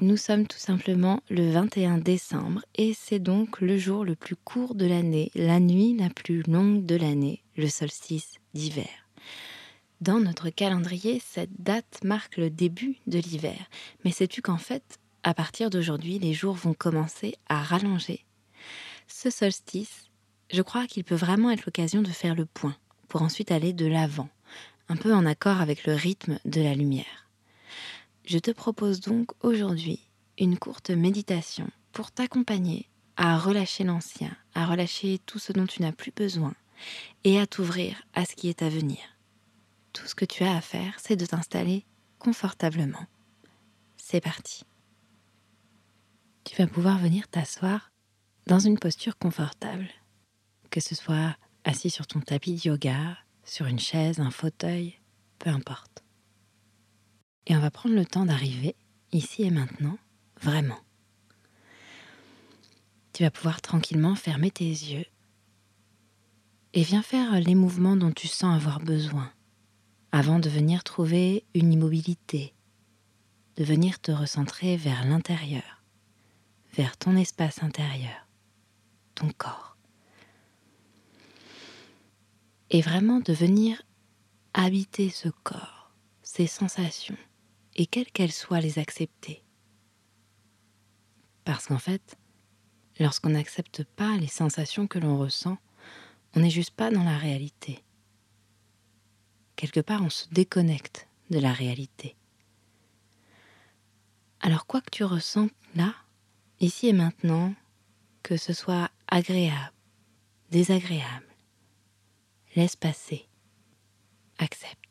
nous sommes tout simplement le 21 décembre et c'est donc le jour le plus court de l'année, la nuit la plus longue de l'année, le solstice d'hiver. Dans notre calendrier, cette date marque le début de l'hiver. Mais sais-tu qu'en fait, à partir d'aujourd'hui, les jours vont commencer à rallonger? Ce solstice, je crois qu'il peut vraiment être l'occasion de faire le point pour ensuite aller de l'avant, un peu en accord avec le rythme de la lumière. Je te propose donc aujourd'hui une courte méditation pour t'accompagner à relâcher l'ancien, à relâcher tout ce dont tu n'as plus besoin et à t'ouvrir à ce qui est à venir. Tout ce que tu as à faire, c'est de t'installer confortablement. C'est parti. Tu vas pouvoir venir t'asseoir dans une posture confortable, que ce soit assis sur ton tapis de yoga, sur une chaise, un fauteuil, peu importe. Et on va prendre le temps d'arriver ici et maintenant, vraiment. Tu vas pouvoir tranquillement fermer tes yeux et viens faire les mouvements dont tu sens avoir besoin avant de venir trouver une immobilité, de venir te recentrer vers l'intérieur, vers ton espace intérieur, ton corps. Et vraiment de venir habiter ce corps, ces sensations, et quelles qu'elles soient, les accepter. Parce qu'en fait, lorsqu'on n'accepte pas les sensations que l'on ressent, on n'est juste pas dans la réalité. Quelque part, on se déconnecte de la réalité. Alors quoi que tu ressens là, ici et maintenant, que ce soit agréable, désagréable, laisse passer, accepte.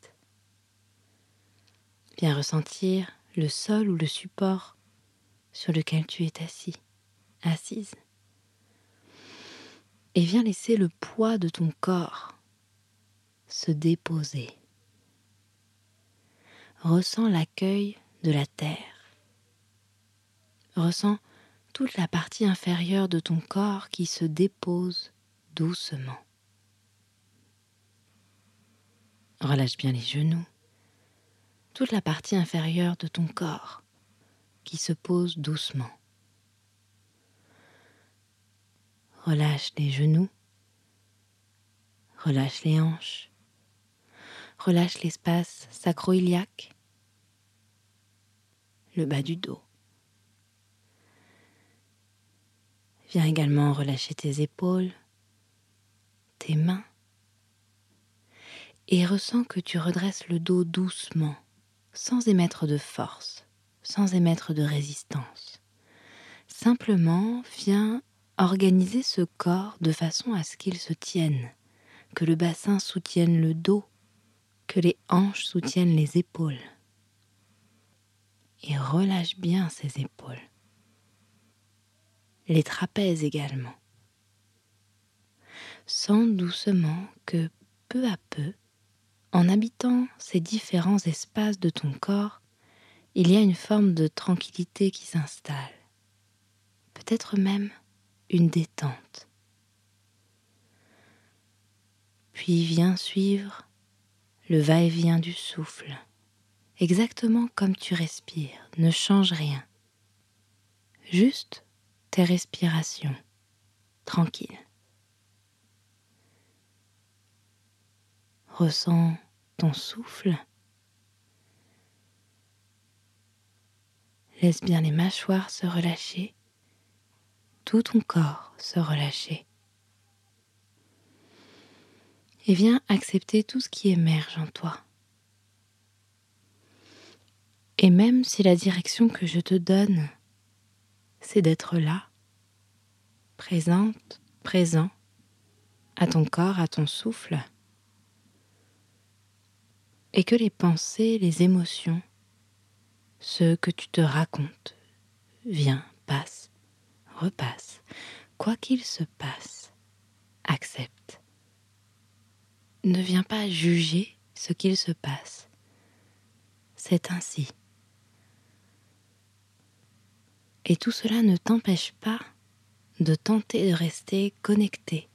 Viens ressentir le sol ou le support sur lequel tu es assis, assise. Et viens laisser le poids de ton corps se déposer. Ressens l'accueil de la terre. Ressens toute la partie inférieure de ton corps qui se dépose doucement. Relâche bien les genoux toute la partie inférieure de ton corps qui se pose doucement. Relâche les genoux, relâche les hanches, relâche l'espace sacro-iliaque, le bas du dos. Viens également relâcher tes épaules, tes mains, et ressens que tu redresses le dos doucement sans émettre de force, sans émettre de résistance. Simplement, viens organiser ce corps de façon à ce qu'il se tienne, que le bassin soutienne le dos, que les hanches soutiennent les épaules. Et relâche bien ces épaules. Les trapèzes également. Sens doucement que peu à peu, en habitant ces différents espaces de ton corps, il y a une forme de tranquillité qui s'installe, peut-être même une détente. Puis vient suivre le va-et-vient du souffle, exactement comme tu respires, ne change rien, juste tes respirations, tranquilles. Ressens ton souffle. Laisse bien les mâchoires se relâcher, tout ton corps se relâcher. Et viens accepter tout ce qui émerge en toi. Et même si la direction que je te donne, c'est d'être là, présente, présent, à ton corps, à ton souffle, et que les pensées, les émotions, ce que tu te racontes, vient, passe, repasse, quoi qu'il se passe, accepte. Ne viens pas juger ce qu'il se passe. C'est ainsi. Et tout cela ne t'empêche pas de tenter de rester connecté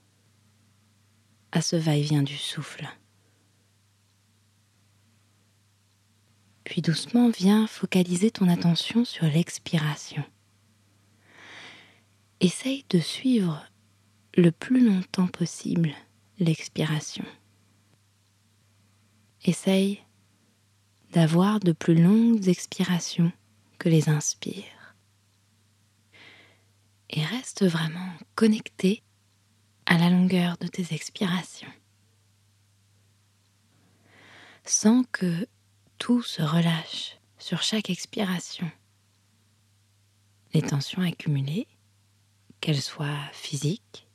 à ce va-et-vient du souffle. Puis doucement viens focaliser ton attention sur l'expiration. Essaye de suivre le plus longtemps possible l'expiration. Essaye d'avoir de plus longues expirations que les inspires. Et reste vraiment connecté à la longueur de tes expirations. Sans que tout se relâche sur chaque expiration. Les tensions accumulées, qu'elles soient physiques,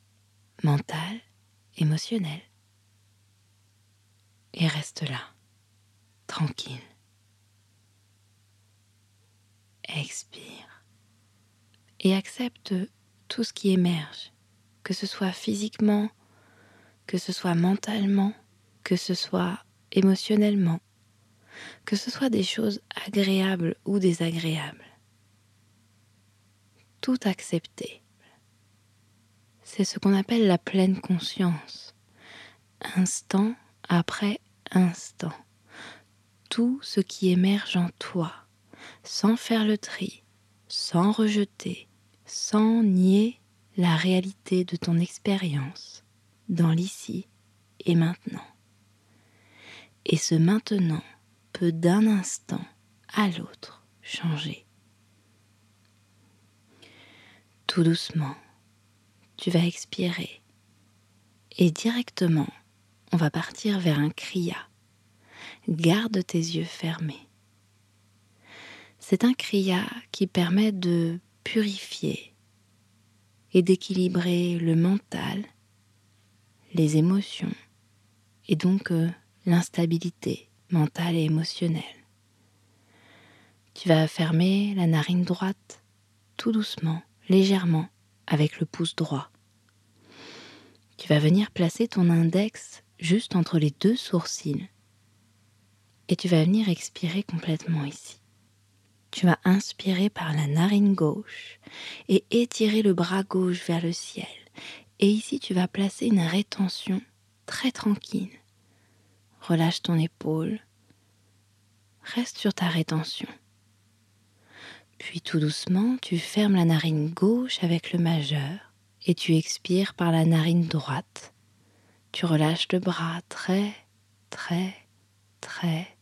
mentales, émotionnelles. Et reste là, tranquille. Expire. Et accepte tout ce qui émerge, que ce soit physiquement, que ce soit mentalement, que ce soit émotionnellement, que ce soit des choses agréables ou désagréables. Tout accepter. C'est ce qu'on appelle la pleine conscience. Instant après instant. Tout ce qui émerge en toi, sans faire le tri, sans rejeter, sans nier la réalité de ton expérience dans l'ici et maintenant. Et ce maintenant peut d'un instant à l'autre changer. Tout doucement, tu vas expirer et directement, on va partir vers un kriya. Garde tes yeux fermés. C'est un kriya qui permet de purifier et d'équilibrer le mental, les émotions et donc euh, l'instabilité mentale et émotionnelle. Tu vas fermer la narine droite tout doucement, légèrement, avec le pouce droit. Tu vas venir placer ton index juste entre les deux sourcils et tu vas venir expirer complètement ici. Tu vas inspirer par la narine gauche et étirer le bras gauche vers le ciel. Et ici, tu vas placer une rétention très tranquille Relâche ton épaule. Reste sur ta rétention. Puis tout doucement, tu fermes la narine gauche avec le majeur et tu expires par la narine droite. Tu relâches le bras très, très, très,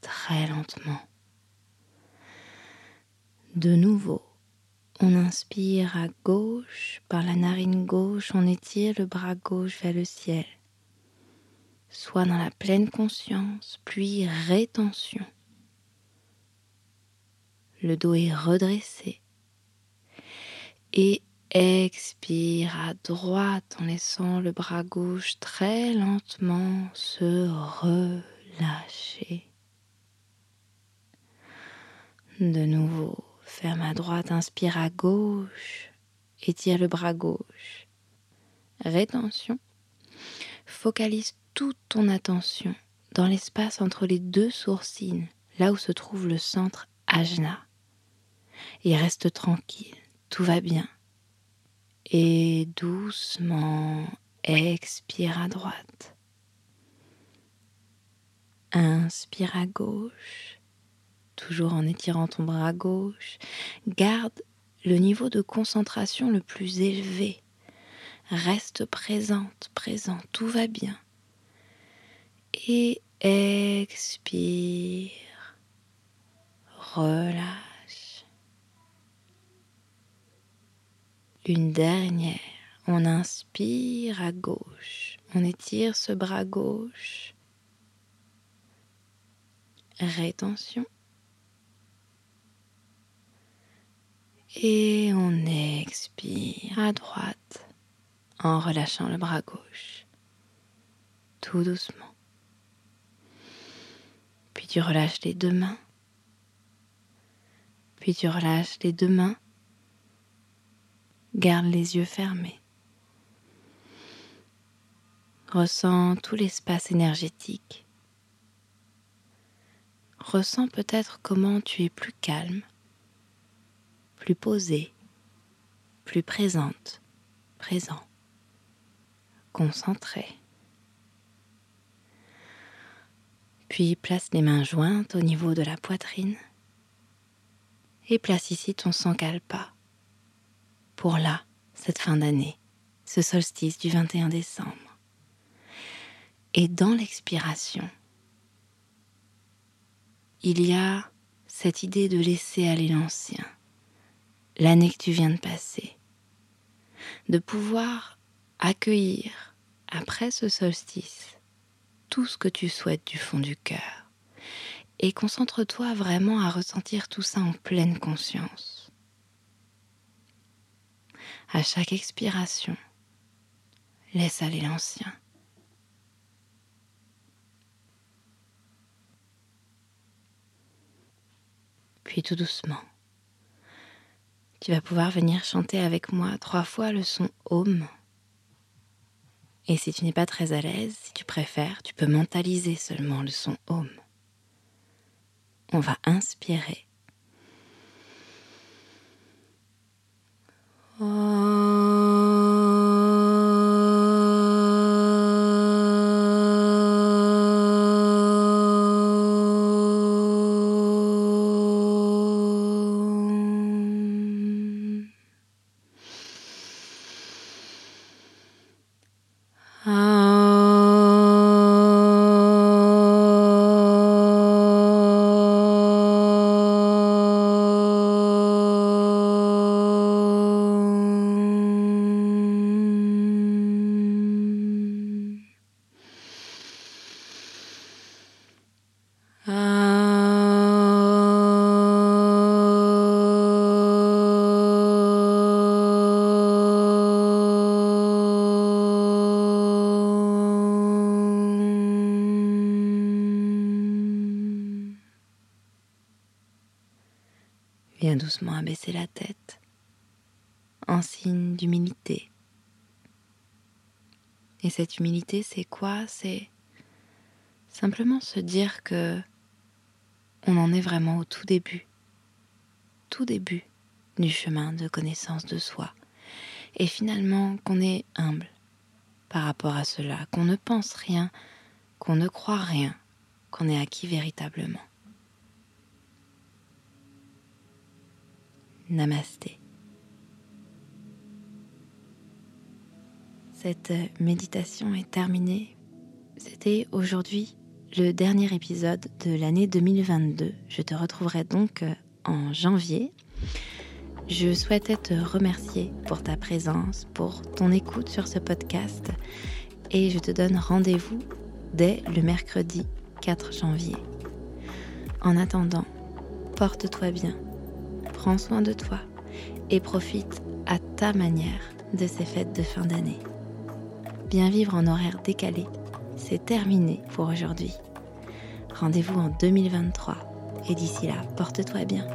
très lentement. De nouveau, on inspire à gauche, par la narine gauche, on étire le bras gauche vers le ciel. Soit dans la pleine conscience, puis rétention. Le dos est redressé. Et expire à droite en laissant le bras gauche très lentement se relâcher. De nouveau, ferme à droite, inspire à gauche, étire le bras gauche. Rétention. Focalise toute ton attention dans l'espace entre les deux sourcils, là où se trouve le centre ajna. Et reste tranquille, tout va bien. Et doucement expire à droite. Inspire à gauche, toujours en étirant ton bras gauche. Garde le niveau de concentration le plus élevé. Reste présente, présent, tout va bien et expire. Relâche. Une dernière. On inspire à gauche. On étire ce bras gauche. Rétention. Et on expire à droite en relâchant le bras gauche, tout doucement. Tu relâches les deux mains. Puis tu relâches les deux mains. Garde les yeux fermés. Ressens tout l'espace énergétique. Ressens peut-être comment tu es plus calme, plus posée, plus présente, présent, concentré. Place les mains jointes au niveau de la poitrine et place ici ton sankalpa pour là, cette fin d'année, ce solstice du 21 décembre. Et dans l'expiration, il y a cette idée de laisser aller l'ancien, l'année que tu viens de passer, de pouvoir accueillir après ce solstice tout ce que tu souhaites du fond du cœur et concentre-toi vraiment à ressentir tout ça en pleine conscience. À chaque expiration, laisse aller l'ancien. Puis tout doucement, tu vas pouvoir venir chanter avec moi trois fois le son Om. Et si tu n'es pas très à l'aise, si tu préfères, tu peux mentaliser seulement le son Om. On va inspirer. Viens doucement abaisser la tête en signe d'humilité. Et cette humilité, c'est quoi? C'est simplement se dire que on en est vraiment au tout début, tout début du chemin de connaissance de soi. Et finalement qu'on est humble par rapport à cela, qu'on ne pense rien, qu'on ne croit rien, qu'on est acquis véritablement. Namasté. Cette méditation est terminée. C'était aujourd'hui le dernier épisode de l'année 2022. Je te retrouverai donc euh, en janvier. Je souhaitais te remercier pour ta présence, pour ton écoute sur ce podcast et je te donne rendez-vous dès le mercredi 4 janvier. En attendant, porte-toi bien prends soin de toi et profite à ta manière de ces fêtes de fin d'année. Bien vivre en horaire décalé, c'est terminé pour aujourd'hui. Rendez-vous en 2023 et d'ici là, porte-toi bien.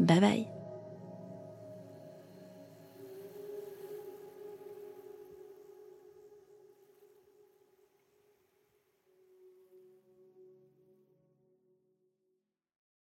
Bye bye